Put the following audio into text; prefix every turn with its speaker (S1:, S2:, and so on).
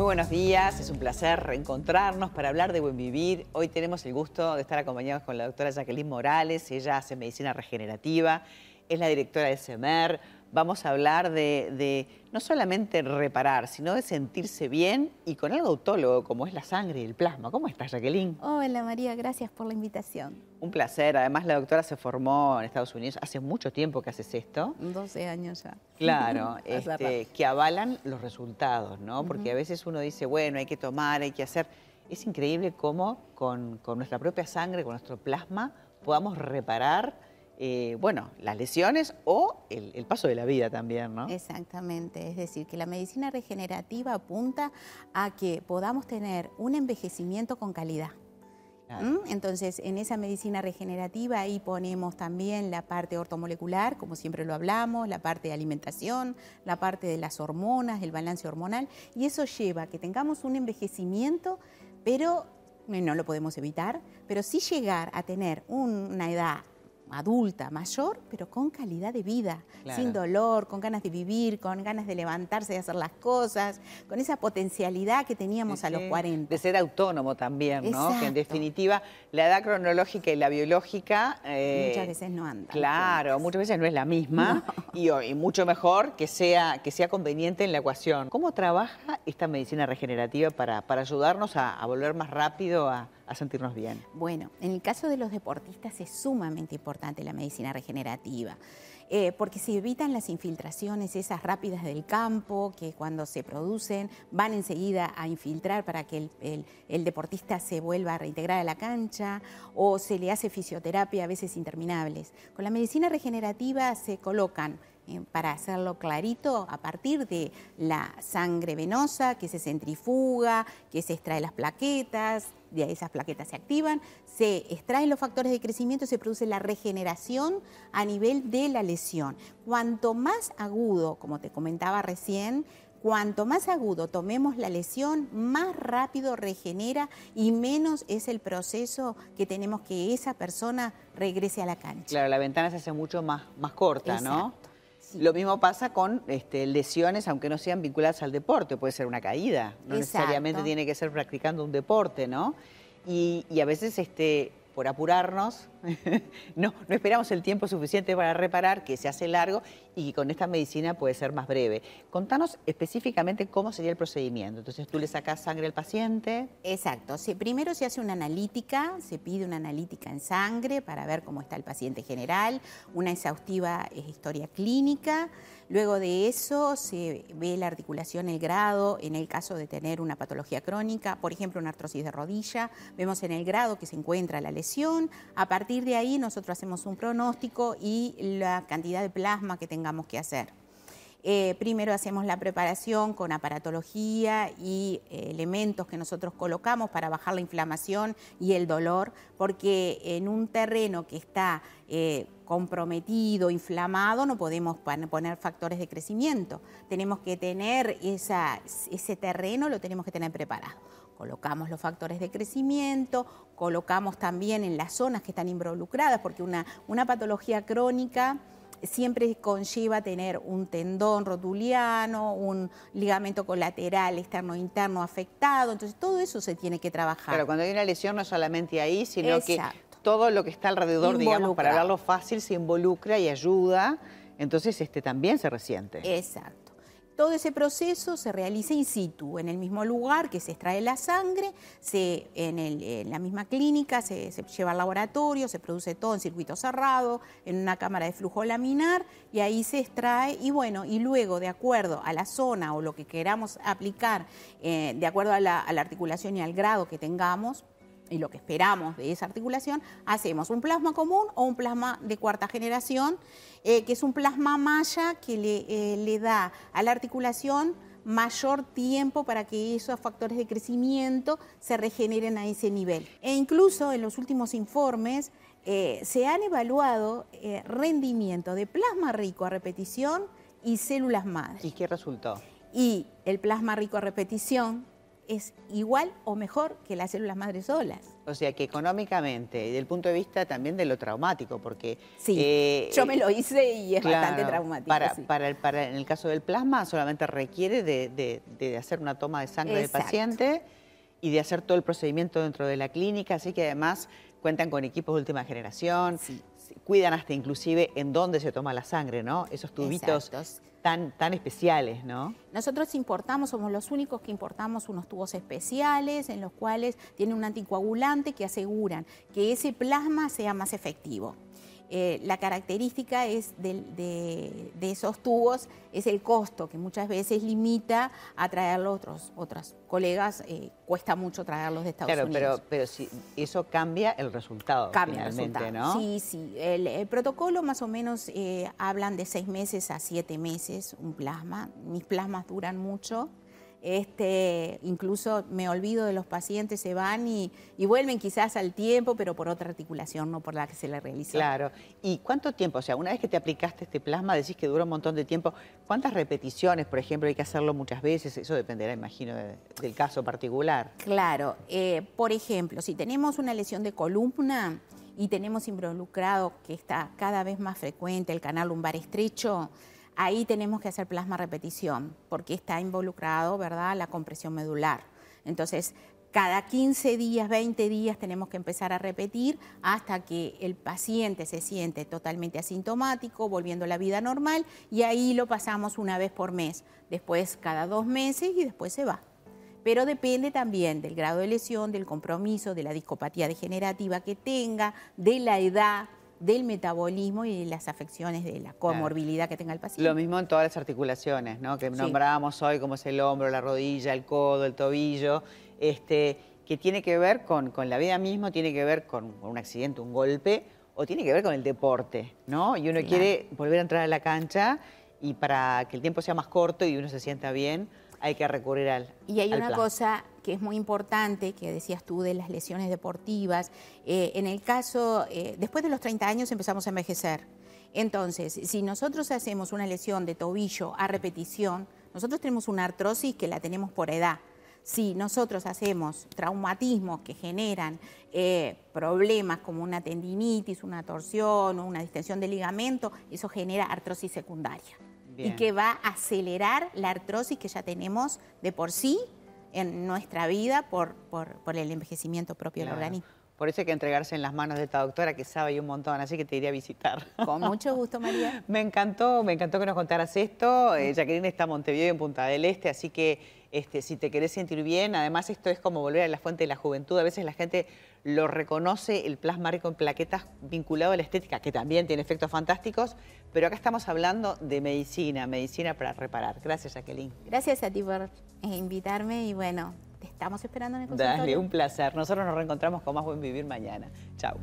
S1: Muy buenos días, es un placer reencontrarnos para hablar de buen vivir. Hoy tenemos el gusto de estar acompañados con la doctora Jacqueline Morales, ella hace medicina regenerativa, es la directora de SEMER, vamos a hablar de, no solamente reparar, sino de sentirse bien y con algo autólogo como es la sangre y el plasma. ¿Cómo estás, Jacqueline?
S2: Hola, María, gracias por la invitación.
S1: Un placer. Además, la doctora se formó en Estados Unidos. Hace mucho tiempo que haces esto.
S2: 12 años ya.
S1: Claro, este, que avalan los resultados, ¿no? Porque a veces uno dice, bueno, hay que tomar, hay que hacer. Es increíble cómo con, con nuestra propia sangre, con nuestro plasma, podamos reparar eh, bueno, las lesiones o el, paso de la vida también, ¿no?
S2: Exactamente, es decir, que la medicina regenerativa apunta a que podamos tener un envejecimiento con calidad. ¿Mm? Entonces, en esa medicina regenerativa ahí ponemos también la parte ortomolecular, como siempre lo hablamos, la parte de alimentación, la parte de las hormonas, el balance hormonal, y eso lleva a que tengamos un envejecimiento, pero no lo podemos evitar, pero sí llegar a tener una edad adulta, mayor, pero con calidad de vida, sin dolor, con ganas de vivir, con ganas de levantarse y hacer las cosas, con esa potencialidad que teníamos a los 40.
S1: De ser autónomo también, ¿no? Que en definitiva la edad cronológica y la biológica...
S2: Eh, muchas veces no andan.
S1: Claro, muchas veces no es la misma y, mucho mejor que sea, que sea conveniente en la ecuación. ¿Cómo trabaja esta medicina regenerativa para, para ayudarnos a volver más rápido a a sentirnos bien?
S2: Bueno, en el caso de los deportistas es sumamente importante la medicina regenerativa. Eh, porque se evitan las infiltraciones esas rápidas del campo, que cuando se producen van enseguida a infiltrar para que el, deportista se vuelva a reintegrar a la cancha, o se le hace fisioterapia a veces interminables. Con la medicina regenerativa se colocan eh, para hacerlo clarito, a partir de la sangre venosa que se centrifuga, que se extrae las plaquetas, de esas plaquetas se activan, se extraen los factores de crecimiento, se produce la regeneración a nivel de la lesión. Cuanto más agudo, como te comentaba recién, Cuanto más agudo tomemos la lesión, más rápido regenera y menos es el proceso que tenemos que esa persona regrese a la cancha.
S1: Claro, la ventana se hace mucho más, más corta, ¿no? Lo mismo pasa con este, lesiones, aunque no sean vinculadas al deporte, puede ser una caída, no necesariamente tiene que ser practicando un deporte, ¿no? Y, y a veces este, por apurarnos, no, no esperamos el tiempo suficiente para reparar, que se hace largo y que con esta medicina puede ser más breve. Contanos específicamente cómo sería el procedimiento. Entonces tú le sacas sangre al paciente.
S2: Exacto. primero se hace una analítica, se pide una analítica en sangre para ver cómo está el paciente general, una exhaustiva historia clínica. Luego de eso se ve la articulación, el grado, en el caso de tener una patología crónica, por ejemplo, una artrosis de rodilla, vemos en el grado que se encuentra la lesión. A partir de ahí nosotros hacemos un pronóstico y la cantidad de plasma que tengamos que hacer. Eh, primero hacemos la preparación con aparatología y eh, elementos que nosotros colocamos para bajar la inflamación y el dolor, porque en un terreno que está eh, comprometido, inflamado, no podemos poner factores de crecimiento. Tenemos que tener ese terreno, lo tenemos que tener preparado. Colocamos los factores de crecimiento, colocamos también en las zonas que están involucradas, porque una, una patología crónica siempre conlleva tener un tendón rotuliano, un ligamento colateral externo interno afectado, entonces todo eso se tiene que trabajar.
S1: Pero cuando hay una lesión no solamente ahí, sino que todo lo que está alrededor, digamos, para hablarlo fácil, se involucra y ayuda, entonces este también se resiente.
S2: Exacto. Todo ese proceso se realiza in situ, en el mismo lugar que se extrae la sangre, se, en, la misma clínica se, lleva al laboratorio, se produce todo en circuito cerrado, en una cámara de flujo laminar, y ahí se extrae, y bueno, y luego, de acuerdo a la zona o lo que queramos aplicar, eh, de acuerdo a la articulación y al grado que tengamos, y lo que esperamos de esa articulación, hacemos un plasma común o un plasma de cuarta generación, eh, que es un plasma malla que le, eh, le, da a la articulación mayor tiempo para que esos factores de crecimiento se regeneren a ese nivel. E incluso en los últimos informes eh, se han evaluado rendimiento de plasma rico a repetición y células madre.
S1: ¿Y qué resultó?
S2: Y el plasma rico a repetición es igual o mejor que las células madres solas.
S1: O sea que económicamente, y desde el punto de vista también de lo traumático, porque...
S2: Sí, eh, yo me lo hice y es bastante traumático.
S1: Para, para, para, en el caso del plasma solamente requiere de, hacer una toma de sangre del paciente y de hacer todo el procedimiento dentro de la clínica, así que además cuentan con equipos de última generación, cuidan hasta inclusive en dónde se toma la sangre, ¿no? Esos tubitos tan, tan especiales, ¿no?
S2: Nosotros importamos, somos los únicos que importamos unos tubos especiales en los cuales tiene un anticoagulante que aseguran que ese plasma sea más efectivo. Eh, la característica es de, esos tubos es el costo, que muchas veces limita a traerlos otros, otros colegas, eh, cuesta mucho traerlos de Estados
S1: Unidos. Claro, pero, pero si eso cambia el resultado
S2: cambia el resultado. ¿no? Sí, sí. El, protocolo más o menos eh, hablan de seis meses a siete meses un plasma. Mis plasmas duran mucho. Este, incluso me olvido de los pacientes, se van y, vuelven quizás al tiempo, pero por otra articulación, no por la que se le realizó.
S1: Claro. ¿Y cuánto tiempo? O sea, una vez que te aplicaste este plasma, decís que dura un montón de tiempo. ¿Cuántas repeticiones, por ejemplo, hay que hacerlo muchas veces? Eso dependerá, imagino, del caso particular.
S2: Claro. Eh, por ejemplo, si tenemos una lesión de columna y tenemos involucrado que está cada vez más frecuente el canal lumbar estrecho, ahí tenemos que hacer plasma repetición, porque está involucrado, ¿verdad?, la compresión medular. Entonces, cada 15 días, 20 días tenemos que empezar a repetir hasta que el paciente se siente totalmente asintomático, volviendo a la vida normal, y ahí lo pasamos una vez por mes, después cada dos meses y después se va. Pero depende también del grado de lesión, del compromiso, de la discopatía degenerativa que tenga, de la edad, del metabolismo y de las afecciones de la comorbilidad que tenga el paciente.
S1: Lo mismo en todas las articulaciones, ¿no? Que nombrábamos hoy, como es el hombro, la rodilla, el codo, el tobillo, este, que tiene que ver con, la vida misma, tiene que ver con, un accidente, un golpe, o tiene que ver con el deporte, ¿no? Y uno quiere volver a entrar a la cancha y para que el tiempo sea más corto y uno se sienta bien, hay que recurrir al
S2: Y hay una cosa que es muy importante, que decías tú de las lesiones deportivas. Eh, en el caso, eh, después de los 30 años empezamos a envejecer. Entonces, si nosotros hacemos una lesión de tobillo a repetición, nosotros tenemos una artrosis que la tenemos por edad. Si nosotros hacemos traumatismos que generan eh, problemas como una tendinitis, una torsión o una distensión del ligamento, eso genera artrosis secundaria y que va a acelerar la artrosis que ya tenemos de por sí en nuestra vida por, por, el envejecimiento propio del organismo.
S1: Por eso hay que entregarse en las manos de esta doctora que sabe un montón, así que te iría a visitar.
S2: Con mucho gusto, María.
S1: me encantó, me encantó que nos contaras esto. Eh, Jacqueline está en Montevideo, en Punta del Este, así que este, si te querés sentir bien, además esto es como volver a la fuente de la juventud. A veces la gente lo reconoce, el plasma rico en plaquetas vinculado a la estética, que también tiene efectos fantásticos, pero acá estamos hablando de medicina, medicina para reparar. Gracias, Jacqueline.
S2: Gracias a ti por eh, invitarme y bueno, estamos esperando en el consultorio.
S1: Dale, un placer. Nosotros nos reencontramos con más Buen Vivir mañana. Chao.